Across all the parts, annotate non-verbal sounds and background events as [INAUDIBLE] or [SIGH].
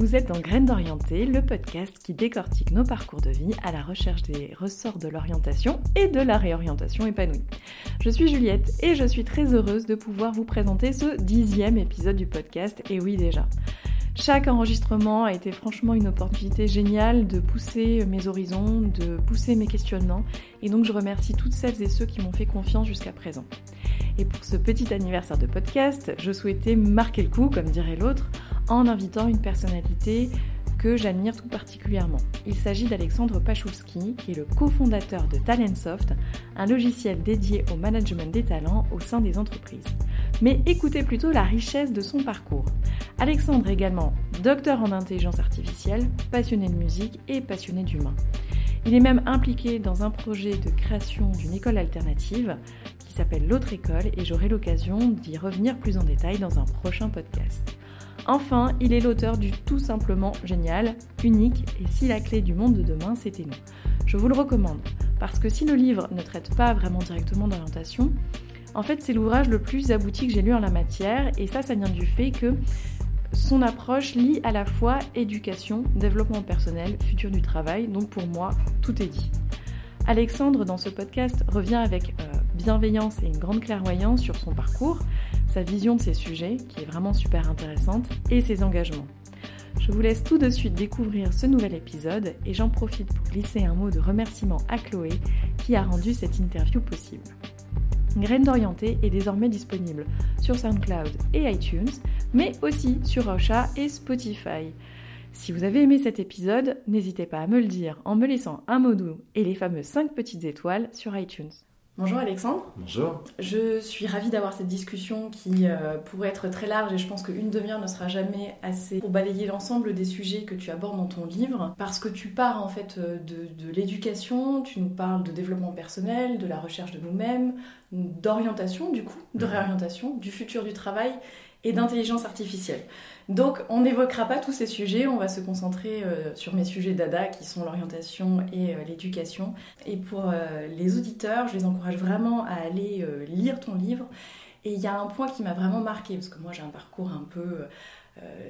Vous êtes dans Graines d'orienté, le podcast qui décortique nos parcours de vie à la recherche des ressorts de l'orientation et de la réorientation épanouie. Je suis Juliette et je suis très heureuse de pouvoir vous présenter ce dixième épisode du podcast. Et oui déjà. Chaque enregistrement a été franchement une opportunité géniale de pousser mes horizons, de pousser mes questionnements, et donc je remercie toutes celles et ceux qui m'ont fait confiance jusqu'à présent. Et pour ce petit anniversaire de podcast, je souhaitais marquer le coup, comme dirait l'autre, en invitant une personnalité que j'admire tout particulièrement. Il s'agit d'Alexandre Pachulski, qui est le cofondateur de Talentsoft, un logiciel dédié au management des talents au sein des entreprises. Mais écoutez plutôt la richesse de son parcours. Alexandre est également docteur en intelligence artificielle, passionné de musique et passionné d'humain. Il est même impliqué dans un projet de création d'une école alternative qui s'appelle l'autre école et j'aurai l'occasion d'y revenir plus en détail dans un prochain podcast. Enfin, il est l'auteur du tout simplement génial, unique et si la clé du monde de demain c'était nous. Je vous le recommande parce que si le livre ne traite pas vraiment directement d'orientation, en fait c'est l'ouvrage le plus abouti que j'ai lu en la matière et ça ça vient du fait que son approche lie à la fois éducation, développement personnel, futur du travail, donc pour moi tout est dit. Alexandre dans ce podcast revient avec euh, bienveillance et une grande clairvoyance sur son parcours, sa vision de ces sujets, qui est vraiment super intéressante, et ses engagements. Je vous laisse tout de suite découvrir ce nouvel épisode et j'en profite pour glisser un mot de remerciement à Chloé qui a rendu cette interview possible. Graine d'orienté est désormais disponible sur SoundCloud et iTunes, mais aussi sur Ocha et Spotify. Si vous avez aimé cet épisode, n'hésitez pas à me le dire en me laissant un mot doux et les fameuses 5 petites étoiles sur iTunes. Bonjour Alexandre. Bonjour. Je suis ravie d'avoir cette discussion qui euh, pourrait être très large et je pense qu'une demi-heure ne sera jamais assez pour balayer l'ensemble des sujets que tu abordes dans ton livre parce que tu pars en fait euh, de, l'éducation, tu nous parles de développement personnel, de la recherche de nous-mêmes, d'orientation du coup, de réorientation, du futur du travail et d'intelligence artificielle. Donc on n'évoquera pas tous ces sujets, on va se concentrer euh, sur mes sujets dada qui sont l'orientation et euh, l'éducation. Et pour euh, les auditeurs, je les encourage vraiment à aller lire ton livre. Et il y a un point qui m'a vraiment marqué, parce que moi j'ai un parcours un peu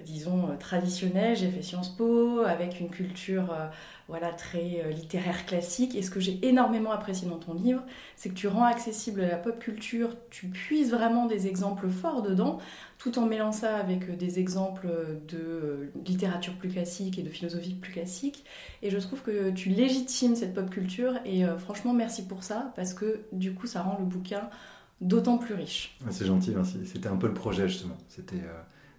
disons, euh, traditionnel. J'ai fait Sciences Po avec une culture euh, voilà, très littéraire classique. Et ce que j'ai énormément apprécié dans ton livre, c'est que tu rends accessible la pop culture, tu puises vraiment des exemples forts dedans, tout en mêlant ça avec des exemples de littérature plus classique et de philosophie plus classique. Et je trouve que tu légitimes cette pop culture. Et franchement, merci pour ça, parce que du coup, ça rend le bouquin d'autant plus riche. C'est gentil, merci. C'était un peu le projet, justement. C'était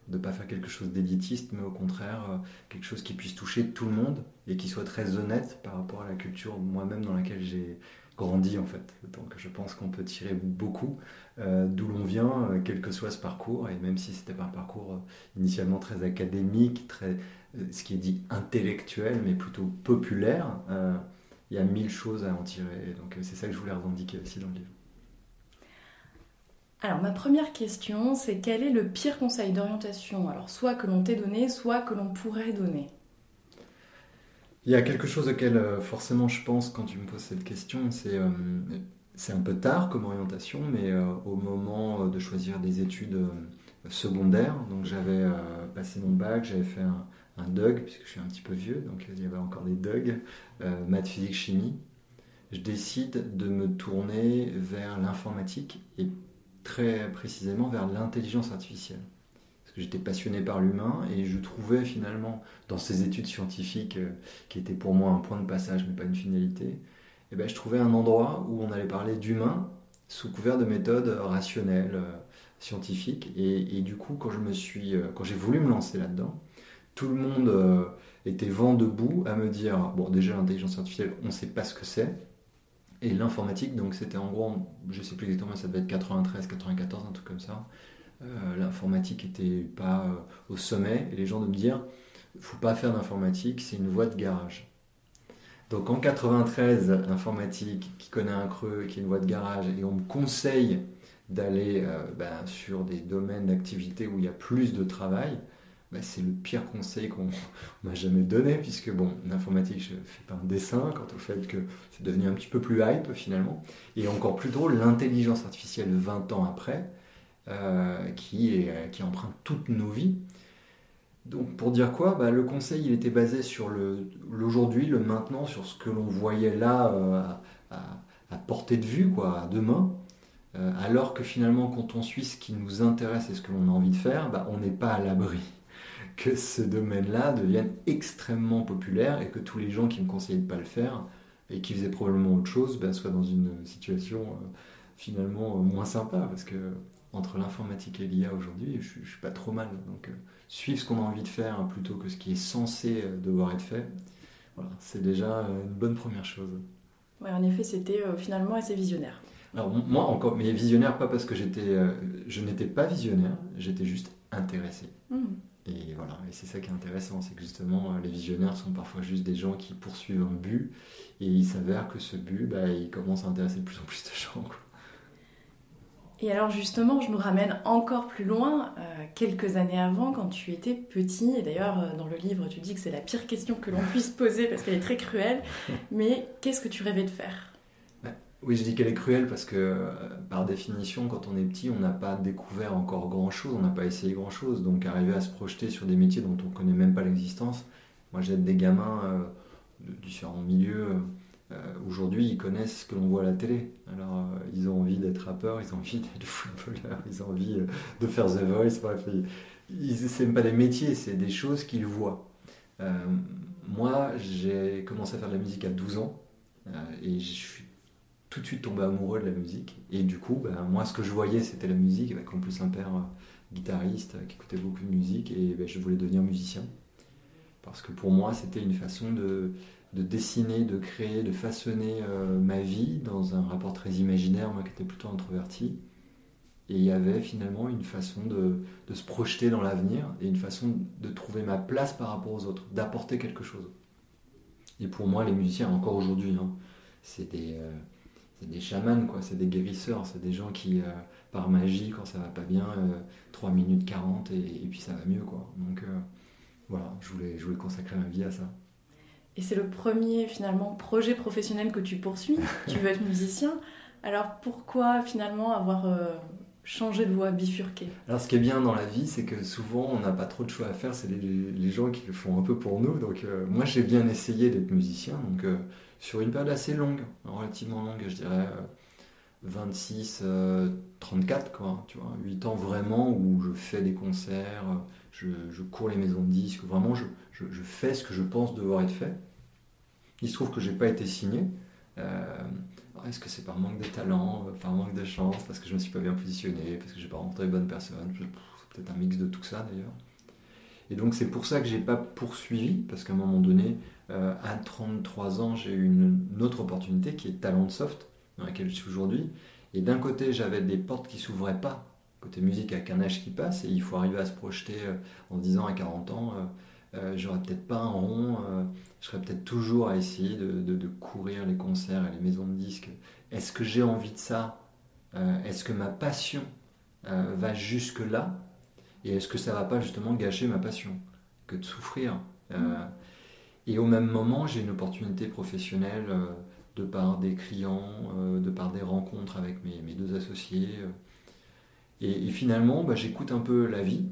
de ne pas faire quelque chose d'élitiste, mais au contraire euh, quelque chose qui puisse toucher tout le monde et qui soit très honnête par rapport à la culture moi-même dans laquelle j'ai grandi en fait. Donc je pense qu'on peut tirer beaucoup euh, d'où l'on vient, euh, quel que soit ce parcours, et même si c'était un parcours initialement très académique, très, ce qui est dit intellectuel, mais plutôt populaire, il y a mille choses à en tirer. Donc c'est ça que je voulais revendiquer aussi dans le livre. Alors ma première question, c'est quel est le pire conseil d'orientation? Alors soit que l'on t'ait donné, soit que l'on pourrait donner. Il y a quelque chose auquel euh, forcément je pense quand tu me poses cette question, c'est euh, un peu tard comme orientation, mais euh, au moment de choisir des études secondaires, donc j'avais passé mon bac, j'avais fait un, un, DUG, puisque je suis un petit peu vieux, donc il y avait encore des DUG, maths, physique, chimie. Je décide de me tourner vers l'informatique et très précisément vers l'intelligence artificielle. Parce que j'étais passionné par l'humain et je trouvais finalement dans ces études scientifiques euh, qui étaient pour moi un point de passage mais pas une finalité, et eh ben, je trouvais un endroit où on allait parler d'humain sous couvert de méthodes rationnelles, euh, scientifiques. Et, du coup, quand je me suis, euh, quand j'ai voulu me lancer là-dedans, tout le monde était vent debout à me dire bon déjà l'intelligence artificielle, on ne sait pas ce que c'est Et l'informatique, donc c'était en gros, je sais plus exactement, ça devait être 93, 94, un truc comme ça. Euh, l'informatique était pas euh, au sommet et les gens de me dire, faut pas faire d'informatique, c'est une voie de garage. Donc en 93, l'informatique qui connaît un creux, qui est une voie de garage, et on me conseille d'aller euh, ben, sur des domaines d'activité où il y a plus de travail, ben, c'est le pire conseil qu'on [LAUGHS] m'a jamais donné, puisque bon, l'informatique, je fais pas un dessin quant au fait que c'est devenu un petit peu plus hype finalement, et encore plus drôle, l'intelligence artificielle 20 ans après, euh, qui emprunte toutes nos vies. Donc pour dire quoi bah, Le conseil il était basé sur l'aujourd'hui, le, maintenant, sur ce que l'on voyait là euh, à, portée de vue, quoi, à demain. Euh, alors que finalement quand on suit ce qui nous intéresse et ce que l'on a envie de faire, bah, on n'est pas à l'abri que ce domaine-là devienne extrêmement populaire et que tous les gens qui me conseillaient de ne pas le faire et qui faisaient probablement autre chose bah, soient dans une situation finalement moins sympa parce que entre l'informatique et l'IA aujourd'hui, je, ne suis pas trop mal. Donc, euh, suivre ce qu'on a envie de faire hein, plutôt que ce qui est censé euh, devoir être fait, voilà, c'est déjà euh, une bonne première chose. Oui, en effet, c'était finalement assez visionnaire. Alors moi encore, mais visionnaire pas parce que j'étais, je n'étais pas visionnaire, j'étais juste intéressé. Mmh. Et voilà, et c'est ça qui est intéressant, c'est que justement les visionnaires sont parfois juste des gens qui poursuivent un but et il s'avère que ce but, bah, il commence à intéresser de plus en plus de gens. Quoi. Et alors justement, je nous ramène encore plus loin, euh, quelques années avant, quand tu étais petit, et d'ailleurs euh, dans le livre tu dis que c'est la pire question que l'on puisse poser parce qu'elle est très cruelle, [LAUGHS] mais qu'est-ce que tu rêvais de faire? Oui, je dis qu'elle est cruelle parce que euh, par définition, quand on est petit, on n'a pas découvert encore grand-chose, on n'a pas essayé grand-chose, donc arriver à se projeter sur des métiers dont on ne connaît même pas l'existence, moi j'aide des gamins de différents milieux euh, aujourd'hui, ils connaissent ce que l'on voit à la télé. Alors, euh, ils ont envie d'être rappeurs, ils ont envie [LAUGHS] d'être footballeurs, ils ont envie euh, de faire The Voice. Bref, c'est même pas des métiers, c'est des choses qu'ils voient. moi, j'ai commencé à faire de la musique à 12 ans et je suis tout de suite tombé amoureux de la musique. Et du coup, ben, moi, ce que je voyais, c'était la musique, avec en plus un père guitariste qui écoutait beaucoup de musique, et ben, je voulais devenir musicien. Parce que pour moi, c'était une façon de, de dessiner, de créer, de façonner euh, ma vie dans un rapport très imaginaire, moi qui étais plutôt introverti. Et il y avait finalement une façon de, se projeter dans l'avenir et une façon de trouver ma place par rapport aux autres, d'apporter quelque chose. Et pour moi, les musiciens, encore aujourd'hui, hein, c'est des, euh, des chamans, quoi, c'est des guérisseurs, c'est des gens qui, euh, par magie, quand ça va pas bien, 3 minutes 40 et, et, puis ça va mieux. Quoi. Donc voilà, je voulais, je voulais consacrer ma vie à ça. Et c'est le premier finalement projet professionnel que tu poursuis. [LAUGHS] tu veux être musicien. Alors pourquoi finalement avoir euh, changé de voie, bifurqué? Alors ce qui est bien dans la vie, c'est que souvent on n'a pas trop de choix à faire. C'est les, gens qui le font un peu pour nous. Donc euh, moi j'ai bien essayé d'être musicien. Donc euh, sur une période assez longue, relativement longue, je dirais 26, 34 quoi. Tu vois, 8 ans vraiment où je fais des concerts. Je, cours les maisons de disques, vraiment je, fais ce que je pense devoir être fait. Il se trouve que j'ai pas été signé. Euh, est-ce que c'est par manque de talent, euh, par manque de chance, parce que je me suis pas bien positionné, parce que j'ai pas rencontré les bonnes personnes C'est peut-être un mix de tout ça d'ailleurs. Et donc c'est pour ça que j'ai pas poursuivi, parce qu'à un moment donné, euh, à 33 ans, j'ai eu une, autre opportunité qui est Talent Soft, dans laquelle je suis aujourd'hui. Et d'un côté, j'avais des portes qui s'ouvraient pas, côté musique avec un âge qui passe, et il faut arriver à se projeter en 10 ans à 40 ans euh, j'aurais peut-être pas un rond, euh, je serais peut-être toujours à essayer de, courir les concerts et les maisons de disques. Est-ce que j'ai envie de ça? Euh, Est-ce que ma passion va jusque-là? Et est-ce que ça va pas justement gâcher ma passion? Que de souffrir Et au même moment, j'ai une opportunité professionnelle de par des clients, de par des rencontres avec mes, deux associés. Et, finalement, bah, j'écoute un peu la vie,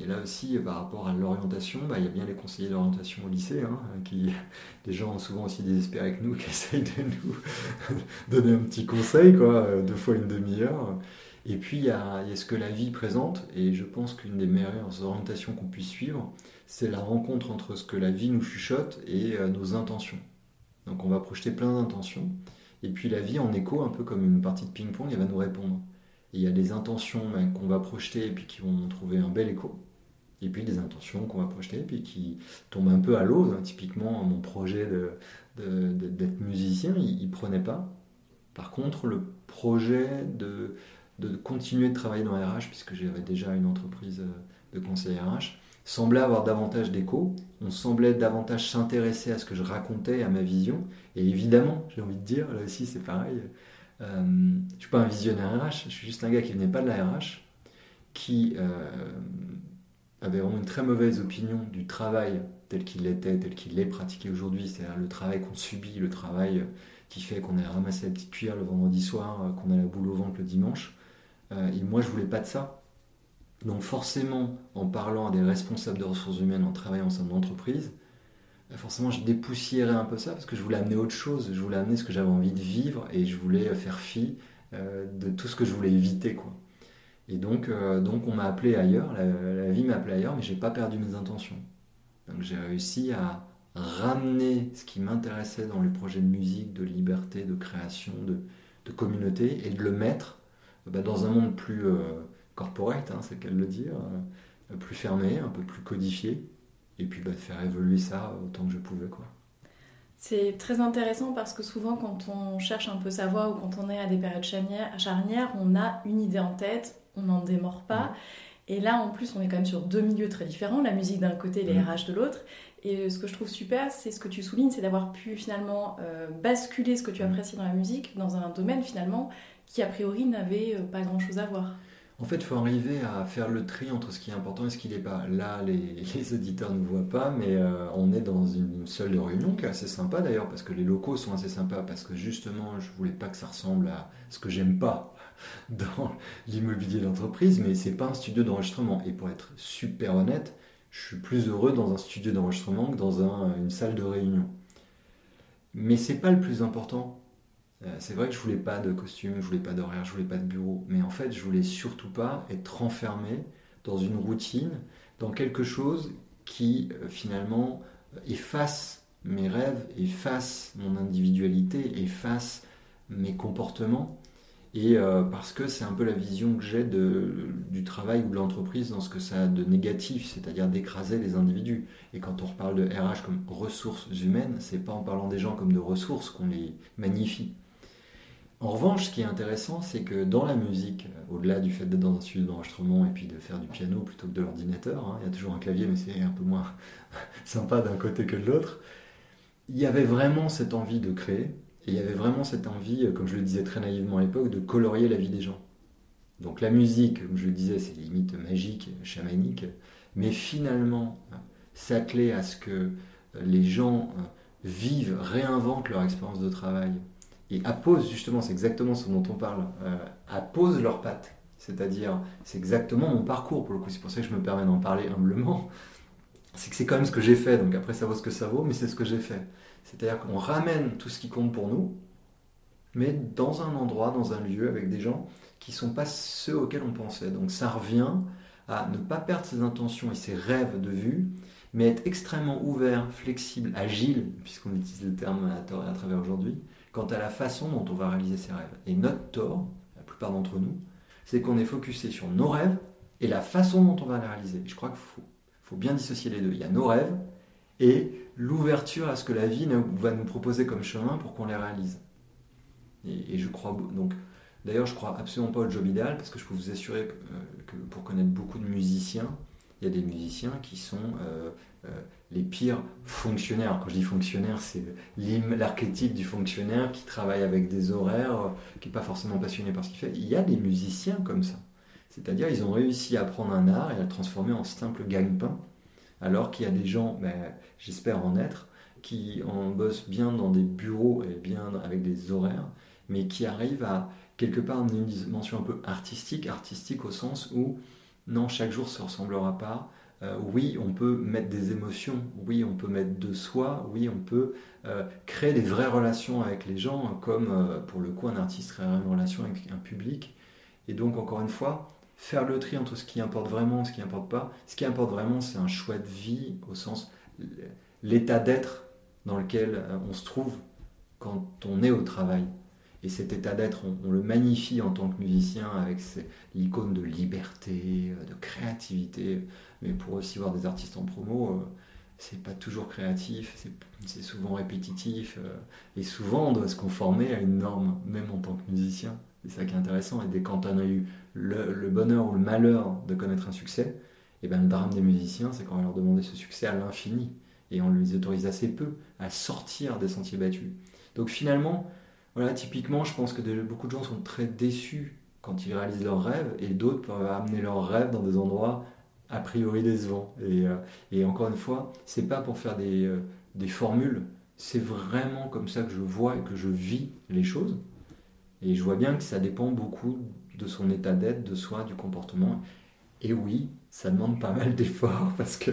et là aussi, par rapport à l'orientation, bah, il y a bien les conseillers d'orientation au lycée, hein, qui, [LAUGHS] des gens souvent aussi désespérés avec nous, [LAUGHS] qui essayent de nous [LAUGHS] donner un petit conseil, quoi, deux fois une demi-heure. Et puis, il y, a, ce que la vie présente, et je pense qu'une des meilleures orientations qu'on puisse suivre, c'est la rencontre entre ce que la vie nous chuchote et euh, nos intentions. Donc, on va projeter plein d'intentions, et puis la vie, en écho, un peu comme une partie de ping-pong, elle va nous répondre. il y a des intentions ben, qu'on va projeter et puis qui vont trouver un bel écho et puis des intentions qu'on va projeter, puis qui tombent un peu à l'eau. Typiquement, mon projet d'être musicien, il, ne prenait pas. Par contre, le projet de, de continuer de travailler dans RH, puisque j'avais déjà une entreprise de conseil RH, semblait avoir davantage d'écho, on semblait davantage s'intéresser à ce que je racontais, à ma vision, et évidemment, j'ai envie de dire, là aussi c'est pareil, euh, je ne suis pas un visionnaire RH, je suis juste un gars qui venait pas de la RH, qui euh, avait vraiment une très mauvaise opinion du travail tel qu'il était, tel qu'il est pratiqué aujourd'hui, c'est-à-dire le travail qu'on subit, le travail qui fait qu'on a ramassé la petite cuillère le vendredi soir, euh, qu'on a la boule au ventre le dimanche. Et moi, je voulais pas de ça. Donc forcément, en parlant à des responsables de ressources humaines, en travaillant au sein de l'entreprise, bah, forcément je dépoussiérais un peu ça parce que je voulais amener autre chose, je voulais amener ce que j'avais envie de vivre et je voulais faire fi euh, de tout ce que je voulais éviter. Quoi. Et donc, euh, donc on m'a appelé ailleurs, la, vie m'a appelé ailleurs, mais j'ai pas perdu mes intentions. Donc j'ai réussi à ramener ce qui m'intéressait dans les projets de musique, de liberté, de création, de, communauté, et de le mettre bah, dans un monde plus... Euh, corporate, hein, c'est qu'elle le dire, euh, plus fermé, un peu plus codifié, et puis bah, faire évoluer ça autant que je pouvais. quoi. C'est très intéressant parce que souvent quand on cherche un peu sa voix ou quand on est à des périodes charnières, on a une idée en tête, on n'en démord pas. Et là, en plus, on est quand même sur deux milieux très différents, la musique d'un côté, les RH de l'autre. Et ce que je trouve super, c'est ce que tu soulignes, c'est d'avoir pu finalement euh, basculer ce que tu apprécies dans la musique dans un domaine finalement qui a priori n'avait euh, pas grand-chose à voir. En fait, il faut arriver à faire le tri entre ce qui est important et ce qui n'est pas. Là, les, [LAUGHS] auditeurs ne voient pas, mais euh, on est dans une salle de réunion qui est assez sympa d'ailleurs, parce que les locaux sont assez sympas, parce que justement, je voulais pas que ça ressemble à ce que j'aime pas [LAUGHS] dans l'immobilier d'entreprise, mais c'est pas un studio d'enregistrement. Et pour être super honnête, je suis plus heureux dans un studio d'enregistrement que dans une salle de réunion. Mais c'est pas le plus important. Euh, c'est vrai que je voulais pas de costume, je voulais pas d'horaire, je voulais pas de bureau, mais en fait, je voulais surtout pas être enfermé dans une routine, dans quelque chose qui euh, finalement efface mes rêves, efface mon individualité, efface mes comportements. Et euh, parce que c'est un peu la vision que j'ai du travail ou de l'entreprise dans ce que ça a de négatif, c'est-à-dire d'écraser les individus. Et quand on reparle de RH comme ressources humaines, c'est pas en parlant des gens comme de ressources qu'on les magnifie. En revanche, ce qui est intéressant, c'est que dans la musique, euh, au-delà du fait d'être dans un studio d'enregistrement et puis de faire du piano plutôt que de l'ordinateur, hein, il y a toujours un clavier, mais c'est un peu moins [LAUGHS] sympa d'un côté que de l'autre, il y avait vraiment cette envie de créer, et il y avait vraiment cette envie, euh, comme je le disais très naïvement à l'époque, de colorier la vie des gens. Donc la musique, comme je le disais, c'est limite magique, chamanique, mais finalement, s'atteler à ce que les gens euh, vivent, réinventent leur expérience de travail, et apposent justement, c'est exactement ce dont on parle, euh, apposent leurs pattes. C'est-à-dire, c'est exactement mon parcours pour le coup, c'est pour ça que je me permets d'en parler humblement. C'est que c'est quand même ce que j'ai fait, donc après ça vaut ce que ça vaut, mais c'est ce que j'ai fait. C'est-à-dire qu'on ramène tout ce qui compte pour nous, mais dans un endroit, dans un lieu, avec des gens qui ne sont pas ceux auxquels on pensait. Donc ça revient à ne pas perdre ses intentions et ses rêves de vue, mais être extrêmement ouvert, flexible, agile, puisqu'on utilise le terme à tort et à travers aujourd'hui, quant à la façon dont on va réaliser ses rêves. Et notre tort, la plupart d'entre nous, c'est qu'on est focusé sur nos rêves et la façon dont on va les réaliser. je crois qu'il faut, bien dissocier les deux. Il y a nos rêves et l'ouverture à ce que la vie va nous proposer comme chemin pour qu'on les réalise. Et, je crois donc, d'ailleurs, je crois absolument pas au job idéal parce que je peux vous assurer que, euh, pour connaître beaucoup de musiciens, il y a des musiciens qui sont euh, euh, les pires fonctionnaires. Quand je dis fonctionnaire, c'est l'archétype du fonctionnaire qui travaille avec des horaires, qui n'est pas forcément passionné par ce qu'il fait. Il y a des musiciens comme ça. C'est-à-dire, ils ont réussi à prendre un art et à le transformer en simple gagne-pain, alors qu'il y a des gens, ben, j'espère en être, qui en bossent bien dans des bureaux et bien avec des horaires, mais qui arrivent à quelque part une dimension un peu artistique, artistique au sens où non, chaque jour se ressemblera pas, euh, oui, on peut mettre des émotions, oui, on peut mettre de soi, oui, on peut euh, créer des vraies relations avec les gens, comme euh, pour le coup un artiste créerait une relation avec un public. Et donc, encore une fois, faire le tri entre ce qui importe vraiment et ce qui n'importe pas. Ce qui importe vraiment, c'est un choix de vie, au sens l'état d'être dans lequel on se trouve quand on est au travail. Et cet état d'être, on, le magnifie en tant que musicien avec l'icône de liberté, de créativité mais pour aussi voir des artistes en promo, c'est pas toujours créatif, c'est souvent répétitif, et souvent on doit se conformer à une norme, même en tant que musicien. C'est ça qui est intéressant. Et dès quand on a eu le, bonheur ou le malheur de connaître un succès, et eh ben, le drame des musiciens, c'est qu'on va leur demander ce succès à l'infini. Et on les autorise assez peu à sortir des sentiers battus. Donc finalement, voilà, typiquement, je pense que beaucoup de gens sont très déçus quand ils réalisent leurs rêves, et d'autres peuvent amener leurs rêves dans des endroits a priori décevants. Et, euh, encore une fois, c'est pas pour faire des, euh, des formules, c'est vraiment comme ça que je vois et que je vis les choses. Et je vois bien que ça dépend beaucoup de son état d'être, de soi, du comportement. Et oui, ça demande pas mal d'efforts [LAUGHS] parce que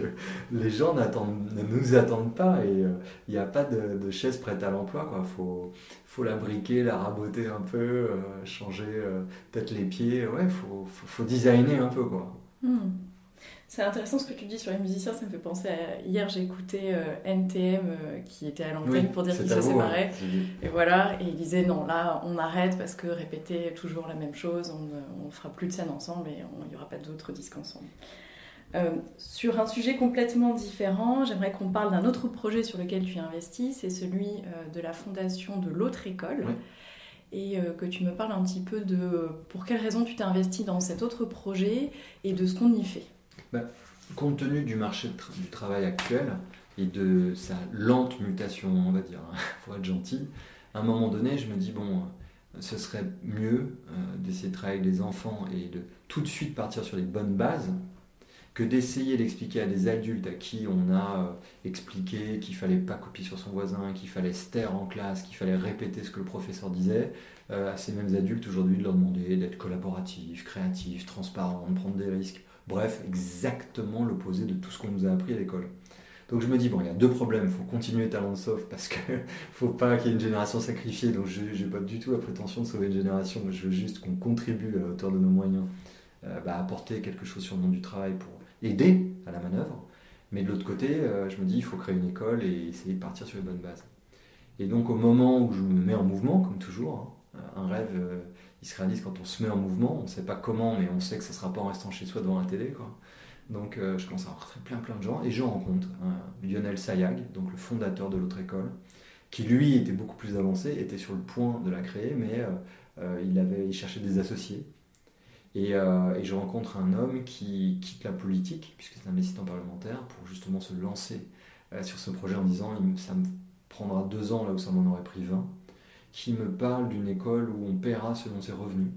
les gens ne nous attendent pas et il euh, n'y a pas de, chaise prête à l'emploi. Il faut, faut la briquer, la raboter un peu, euh, changer euh, peut-être les pieds. Ouais, il faut, faut, designer un peu. Quoi. Hmm. C'est intéressant ce que tu dis sur les musiciens, ça me fait penser à. Hier, j'ai écouté euh, NTM euh, qui était à l'antenne pour dire qu'il se séparait. Et voilà, et il disait non, là, on arrête parce que répéter toujours la même chose, on ne fera plus de scène ensemble et il n'y aura pas d'autres disques ensemble. Euh, sur un sujet complètement différent, j'aimerais qu'on parle d'un autre projet sur lequel tu investis, c'est celui de la fondation de l'autre école. Et que tu me parles un petit peu de pour quelles raisons tu t'es investi dans cet autre projet et de ce qu'on y fait. Bah, compte tenu du marché du travail actuel et de sa lente mutation, on va dire, [LAUGHS] pour être gentil, à un moment donné, je me dis, bon, ce serait mieux euh, d'essayer de travailler avec les enfants et de tout de suite partir sur les bonnes bases que d'essayer d'expliquer à des adultes à qui on a euh, expliqué qu'il fallait pas copier sur son voisin, qu'il fallait se taire en classe, qu'il fallait répéter ce que le professeur disait, euh, à ces mêmes adultes aujourd'hui de leur demander d'être collaboratifs, créatifs, transparents, de prendre des risques. Bref, exactement l'opposé de tout ce qu'on nous a appris à l'école. Donc je me dis, bon, il y a deux problèmes. Il faut continuer Talent Sauf parce qu'il ne [LAUGHS] faut pas qu'il y ait une génération sacrifiée. Donc je n'ai pas du tout la prétention de sauver une génération. Je veux juste qu'on contribue à hauteur de nos moyens euh, bah, à apporter quelque chose sur le monde du travail pour aider à la manœuvre. Mais de l'autre côté, euh, je me dis, il faut créer une école et essayer de partir sur les bonnes bases. Et donc au moment où je me mets en mouvement, comme toujours, hein, un rêve se réalise quand on se met en mouvement. On ne sait pas comment, mais on sait que ça ne sera pas en restant chez soi devant la télé. Quoi. Donc euh, je commence à rencontrer plein plein de gens et je rencontre Lionel Sayag, donc le fondateur de l'autre école, qui lui était beaucoup plus avancé, était sur le point de la créer, mais euh, euh, il, avait, il cherchait des associés. Et, et, je rencontre un homme qui quitte la politique, puisque c'est un assistant parlementaire, pour justement se lancer sur ce projet en disant ça me prendra deux ans là où ça m'en aurait pris 20 qui me parle d'une école où on paiera selon ses revenus.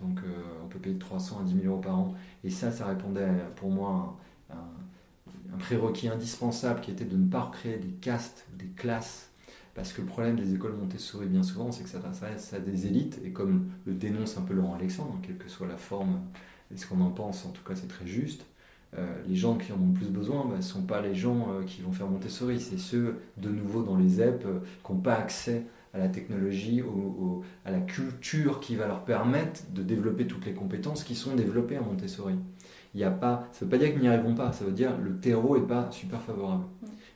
Donc euh, on peut payer de 300 à 10 000 euros par an. Et ça, ça répondait pour moi à un, prérequis indispensable qui était de ne pas recréer des castes, des classes. Parce que le problème des écoles Montessori, bien souvent, c'est que ça s'adresse des élites. Et comme le dénonce un peu Laurent Alexandre, quelle que soit la forme et ce qu'on en pense, en tout cas c'est très juste, euh, les gens qui en ont le plus besoin ne bah, sont pas les gens euh, qui vont faire Montessori, c'est ceux de nouveau dans les ZEP qui n'ont pas accès à la technologie, à la culture qui va leur permettre de développer toutes les compétences qui sont développées à Montessori. Il y a pas, ça ne veut pas dire qu'ils n'y arriveront pas, ça veut dire que le terreau n'est pas super favorable.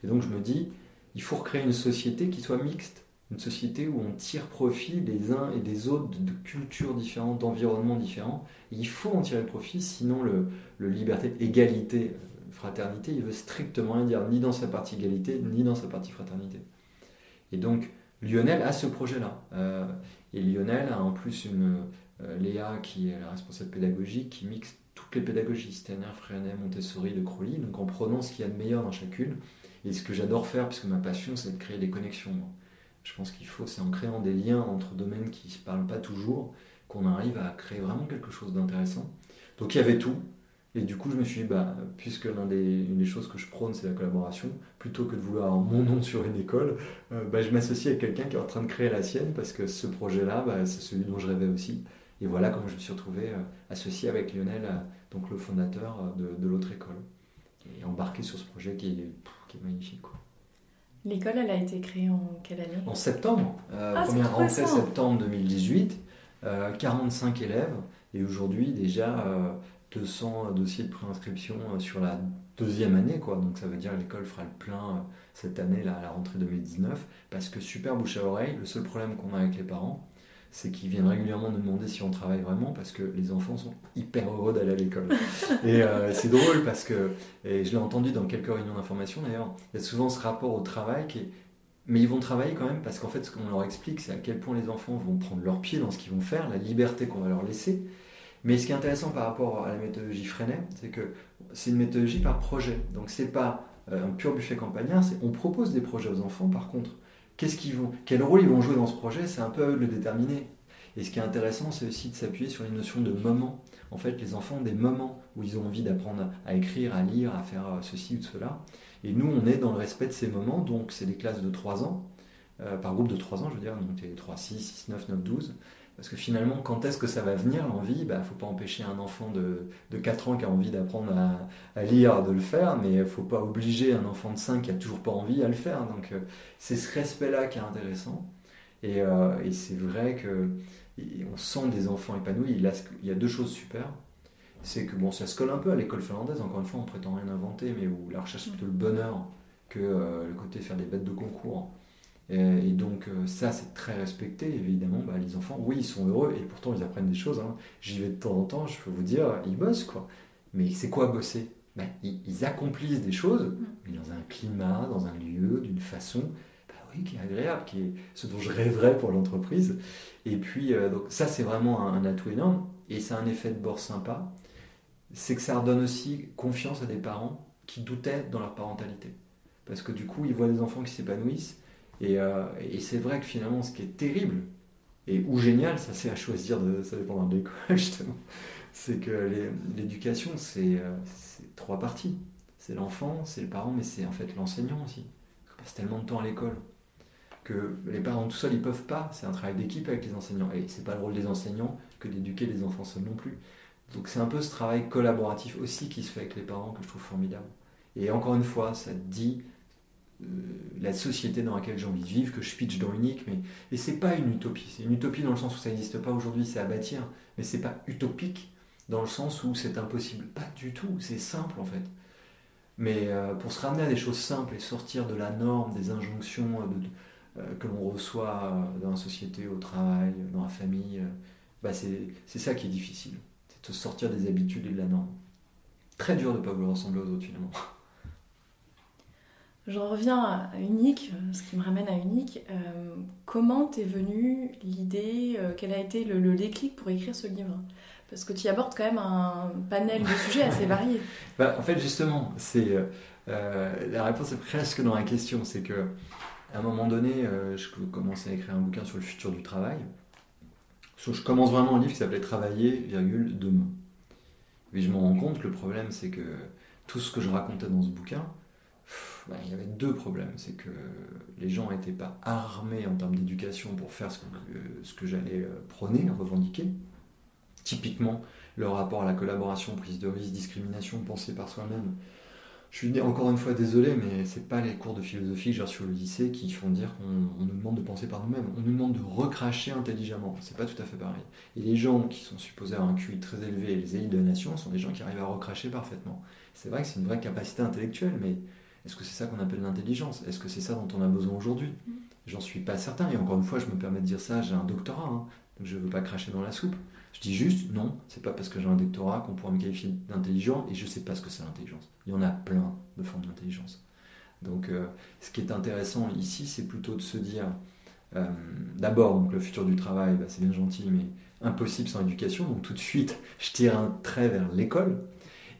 Et donc je me dis, il faut recréer une société qui soit mixte, une société où on tire profit des uns et des autres, de, cultures différentes, d'environnements différents. il faut en tirer profit, sinon le, le liberté, égalité, fraternité, il veut strictement rien dire, ni dans sa partie égalité, ni dans sa partie fraternité. Et donc, Lionel a ce projet-là. Euh, et Lionel a en plus une euh, Léa qui est la responsable pédagogique qui mixe toutes les pédagogies, Steiner, Freinet, Montessori, de Crowley, donc en prenant ce qu'il y a de meilleur dans chacune. Et ce que j'adore faire, puisque ma passion, c'est de créer des connexions. Je pense qu'il faut, c'est en créant des liens entre domaines qui ne se parlent pas toujours, qu'on arrive à créer vraiment quelque chose d'intéressant. Donc il y avait tout. Et du coup, je me suis dit, bah, puisque l'une des, des, choses que je prône, c'est la collaboration, plutôt que de vouloir mon nom sur une école, euh, bah, je m'associe avec quelqu'un qui est en train de créer la sienne, parce que ce projet-là, bah, c'est celui dont je rêvais aussi. Et voilà comment je me suis retrouvé euh, associé avec Lionel, euh, donc le fondateur de, de l'autre école, et embarqué sur ce projet qui est, qui est magnifique. Quoi. L'école, elle a été créée en quelle année? En septembre. Ah, première rentrée septembre 2018. 45 élèves. Et aujourd'hui, déjà, 200 dossiers de préinscription euh, sur la deuxième année, quoi. Donc ça veut dire que l'école fera le plein euh, cette année, là, à la rentrée 2019, parce que super bouche à oreille, le seul problème qu'on a avec les parents, c'est qu'ils viennent régulièrement nous demander si on travaille vraiment parce que les enfants sont hyper heureux d'aller à l'école. [LAUGHS] et euh, c'est drôle parce que, et je l'ai entendu dans quelques réunions d'information d'ailleurs, il y a souvent ce rapport au travail qui est. Mais ils vont travailler quand même parce qu'en fait, ce qu'on leur explique, c'est à quel point les enfants vont prendre leur pied dans ce qu'ils vont faire, la liberté qu'on va leur laisser. Mais ce qui est intéressant par rapport à la méthodologie Freinet, c'est que c'est une méthodologie par projet. Donc c'est pas euh, un pur buffet campagnard, c'est on propose des projets aux enfants. Par contre, qu'est-ce qu'ils vont, quel rôle ils vont jouer dans ce projet, c'est un peu à eux de le déterminer. Et ce qui est intéressant, c'est aussi de s'appuyer sur les notions de moments. En fait, les enfants ont des moments où ils ont envie d'apprendre à écrire, à lire, à faire euh, ceci ou cela. Et nous, on est dans le respect de ces moments. Donc, c'est des classes de 3 ans, euh, par groupe de 3 ans, je veux dire. Donc, 3, 6, 6, 9, 9, 12. Parce que finalement, quand est-ce que ça va venir l'envie? Il bah, ne faut pas empêcher un enfant de, de 4 ans qui a envie d'apprendre à, lire de le faire, mais il ne faut pas obliger un enfant de 5 qui n'a toujours pas envie à le faire. Donc euh, c'est ce respect-là qui est intéressant. Et, euh, et c'est vrai que on sent des enfants épanouis. Il, y a deux choses super. C'est que bon, ça se colle un peu à l'école finlandaise, encore une fois, on prétend rien inventer, mais où la recherche c'est plutôt le bonheur que euh, le côté faire des bêtes de concours. Et, donc euh, ça, c'est très respecté, évidemment. Bah, les enfants, oui, ils sont heureux et pourtant ils apprennent des choses. Hein. J'y vais de temps en temps, je peux vous dire, ils bossent quoi. Mais c'est quoi bosser? Bah, ils, accomplissent des choses, mais dans un climat, dans un lieu, d'une façon bah, oui, qui est agréable, qui est ce dont je rêverais pour l'entreprise. Et puis, euh, donc, ça, c'est vraiment un, un, atout énorme. Et c'est un effet de bord sympa. C'est que ça redonne aussi confiance à des parents qui doutaient dans leur parentalité. Parce que du coup, ils voient des enfants qui s'épanouissent euh, et, c'est vrai que finalement, ce qui est terrible et ou génial, ça c'est à choisir, de, ça dépend de l'école [LAUGHS] justement, c'est que l'éducation, euh, c'est trois parties. C'est l'enfant, c'est le parent, mais c'est en fait l'enseignant aussi. On passe tellement de temps à l'école que les parents tout seuls, ils peuvent pas. C'est un travail d'équipe avec les enseignants. Et c'est pas le rôle des enseignants que d'éduquer les enfants seuls non plus. Donc c'est un peu ce travail collaboratif aussi qui se fait avec les parents que je trouve formidable. Et encore une fois, ça dit la société dans laquelle j'ai envie de vivre, que je pitch dans Unique. Mais... Et c'est pas une utopie. C'est une utopie dans le sens où ça n'existe pas aujourd'hui, c'est à bâtir. Mais c'est pas utopique dans le sens où c'est impossible. Pas du tout. C'est simple en fait. Mais euh, pour se ramener à des choses simples et sortir de la norme, des injonctions euh, que l'on reçoit dans la société, au travail, dans la famille, bah c'est ça qui est difficile. C'est de sortir des habitudes et de la norme. Très dur de ne pas vouloir ressembler aux autres finalement. J'en reviens à Unique, ce qui me ramène à Unique. Euh, comment t'es venue l'idée, euh, quel a été le, déclic pour écrire ce livre? Parce que tu abordes quand même un panel de sujets assez variés. [LAUGHS] Bah, en fait, justement, c'est euh, la réponse est presque dans la question. C'est que à un moment donné, je commençais à écrire un bouquin sur le futur du travail. Je commence vraiment un livre qui s'appelait Travailler, virgule, demain. Mais je me rends compte que le problème, c'est que tout ce que je racontais dans ce bouquin, bah, il y avait deux problèmes. C'est que les gens n'étaient pas armés en termes d'éducation pour faire ce que, ce que j'allais euh, prôner, revendiquer. Typiquement, le rapport à la collaboration, prise de risque, discrimination, pensée par soi-même. Je suis encore une fois désolé, mais c'est pas les cours de philosophie que j'ai reçus au lycée qui font dire qu'on nous demande de penser par nous-mêmes. On nous demande de recracher intelligemment. C'est pas tout à fait pareil. Et les gens qui sont supposés avoir un QI très élevé, les élites de la nation, sont des gens qui arrivent à recracher parfaitement. C'est vrai que c'est une vraie capacité intellectuelle, mais est-ce que c'est ça qu'on appelle l'intelligence? Est-ce que c'est ça dont on a besoin aujourd'hui? Mm. J'en suis pas certain. Et encore une fois, je me permets de dire ça, j'ai un doctorat, hein, donc je ne veux pas cracher dans la soupe. Je dis juste, non, c'est pas parce que j'ai un doctorat qu'on pourra me qualifier d'intelligent, et je ne sais pas ce que c'est l'intelligence. Il y en a plein de formes d'intelligence. Donc, euh, ce qui est intéressant ici, c'est plutôt de se dire, euh, d'abord, donc le futur du travail, bah, c'est bien gentil, mais impossible sans éducation. Donc, tout de suite, je tire un trait vers l'école.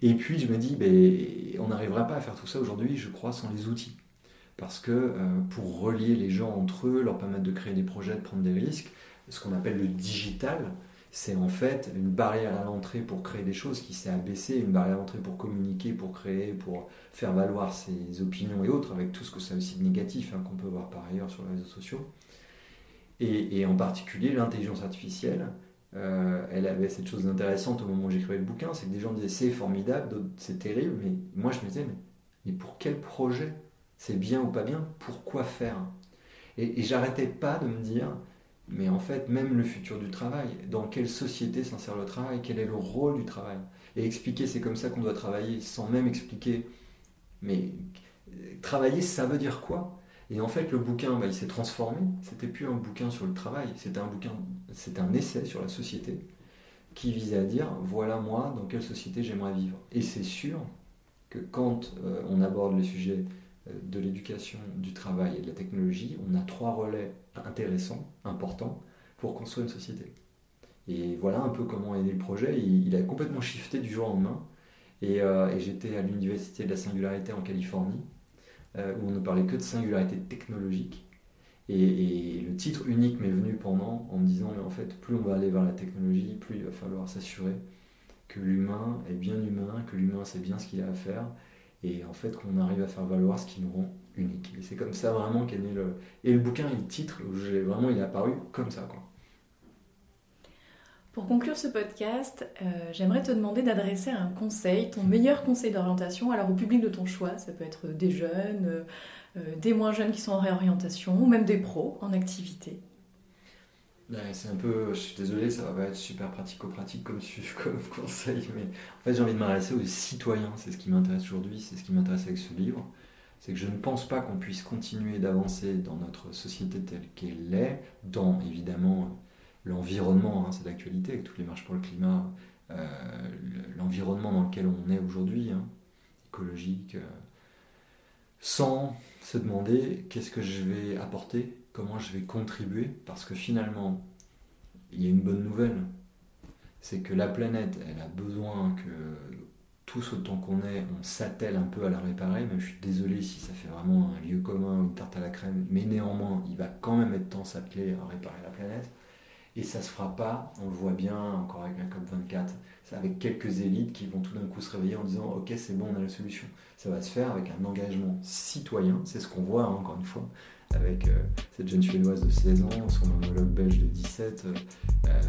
Et puis je me dis, ben, on n'arrivera pas à faire tout ça aujourd'hui, je crois, sans les outils. Parce que euh, pour relier les gens entre eux, leur permettre de créer des projets, de prendre des risques, ce qu'on appelle le digital, c'est en fait une barrière à l'entrée pour créer des choses qui s'est abaissée, une barrière à l'entrée pour communiquer, pour créer, pour faire valoir ses opinions et autres, avec tout ce que ça a aussi de négatif hein, qu'on peut voir par ailleurs sur les réseaux sociaux. et en particulier l'intelligence artificielle, euh, elle avait cette chose intéressante au moment où j'écrivais le bouquin, c'est que des gens disaient c'est formidable, c'est terrible, mais moi je me disais mais, pour quel projet? C'est bien ou pas bien? Pourquoi faire? Et, j'arrêtais pas de me dire mais en fait même le futur du travail, dans quelle société s'insère le travail, quel est le rôle du travail? Et expliquer c'est comme ça qu'on doit travailler sans même expliquer mais travailler ça veut dire quoi? Et en fait, le bouquin, bah, il s'est transformé. C'était plus un bouquin sur le travail, c'était un bouquin, c'était un essai sur la société qui visait à dire voilà moi dans quelle société j'aimerais vivre. Et c'est sûr que quand euh, on aborde le sujet euh, de l'éducation, du travail et de la technologie, on a trois relais intéressants, importants, pour construire une société. Et voilà un peu comment est né le projet. Il, a complètement shifté du jour au lendemain. Euh, et j'étais à l'Université de la Singularité en Californie, où on ne parlait que de singularité technologique. Et, le titre unique m'est venu pendant en me disant, mais en fait, plus on va aller vers la technologie, plus il va falloir s'assurer que l'humain est bien humain, que l'humain sait bien ce qu'il a à faire, et en fait qu'on arrive à faire valoir ce qui nous rend unique. Et c'est comme ça vraiment qu'est né le... Et le bouquin le titre, vraiment, il est apparu comme ça. Quoi. Pour conclure ce podcast, euh, j'aimerais te demander d'adresser un conseil, ton meilleur conseil d'orientation, alors au public de ton choix, ça peut être des jeunes, euh, euh, des moins jeunes qui sont en réorientation, ou même des pros en activité. c'est un peu, je suis désolé, ça va pas être super pratico-pratique comme, [LAUGHS] comme conseil, mais en fait j'ai envie de m'adresser aux citoyens, c'est ce qui m'intéresse aujourd'hui, c'est ce qui m'intéresse avec ce livre. C'est que je ne pense pas qu'on puisse continuer d'avancer dans notre société telle qu'elle est, dans évidemment l'environnement, hein, c'est d'actualité avec toutes les marches pour le climat, euh, l'environnement dans lequel on est aujourd'hui, hein, écologique, euh, sans se demander qu'est-ce que je vais apporter, comment je vais contribuer, parce que finalement, il y a une bonne nouvelle, c'est que la planète, elle a besoin que tous autant qu'on est, on s'attelle un peu à la réparer, même je suis désolé si ça fait vraiment un lieu commun, une tarte à la crème, mais néanmoins, il va quand même être temps s'atteler à réparer la planète. Et ça se fera pas, on le voit bien encore avec la COP24, c'est avec quelques élites qui vont tout d'un coup se réveiller en disant ok c'est bon on a la solution. Ça va se faire avec un engagement citoyen, c'est ce qu'on voit hein, encore une fois avec euh, cette jeune suédoise de 16 ans, son homologue belge de 17. Euh, euh,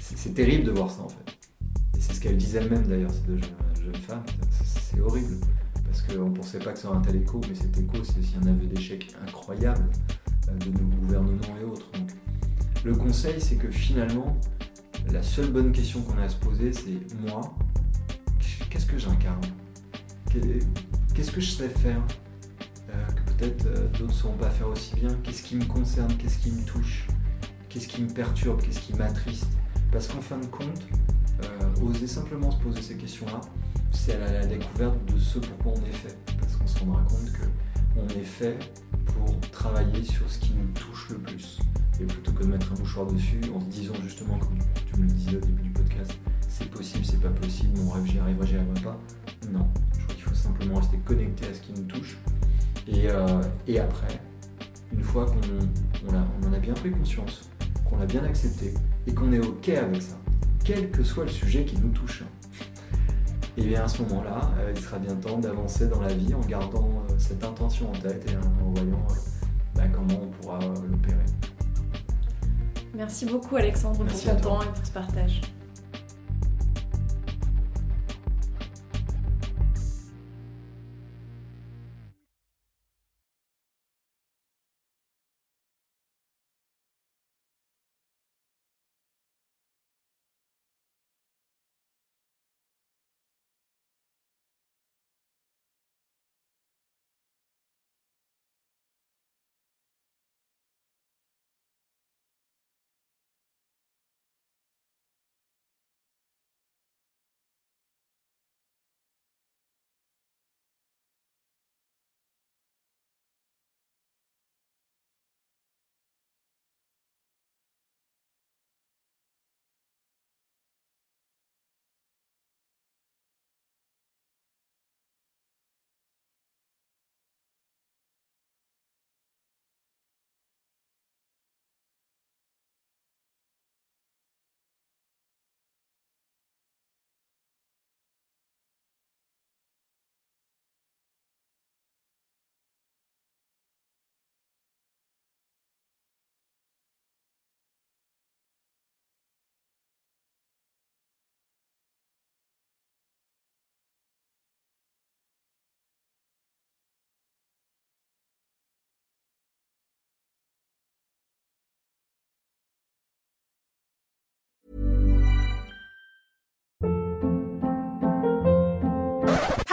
c'est terrible de voir ça en fait. Et c'est ce qu'elle disait elle-même d'ailleurs, ces deux jeunes, femmes. C'est horrible parce qu'on ne pensait pas que ça aurait un tel écho, mais cet écho c'est aussi un aveu d'échec incroyable de nos gouvernements et autres. Le conseil, c'est que finalement, la seule bonne question qu'on a à se poser, c'est moi, qu'est-ce que j'incarne? Qu'est-ce que je sais faire euh, que peut-être euh, d'autres ne sauront pas faire aussi bien? Qu'est-ce qui me concerne? Qu'est-ce qui me touche? Qu'est-ce qui me perturbe? Qu'est-ce qui m'attriste? Parce qu'en fin de compte, euh, oser simplement se poser ces questions-là, c'est la, découverte de ce pourquoi on est fait. Parce qu'on se rendra compte qu'on est fait pour travailler sur ce qui nous touche le plus plutôt que de mettre un mouchoir dessus en se disant justement, comme tu me le disais au début du podcast, c'est possible, c'est pas possible, mon rêve j'y arriverai, j'y arriverai pas. Non, je crois qu'il faut simplement rester connecté à ce qui nous touche. Et, euh, et après, une fois qu'on on, en a bien pris conscience, qu'on l'a bien accepté et qu'on est OK avec ça, quel que soit le sujet qui nous touche, et bien à ce moment-là, euh, il sera bien temps d'avancer dans la vie en gardant euh, cette intention en tête et en voyant bah, comment on pourra l'opérer. Merci beaucoup Alexandre pour ton temps et pour ce partage.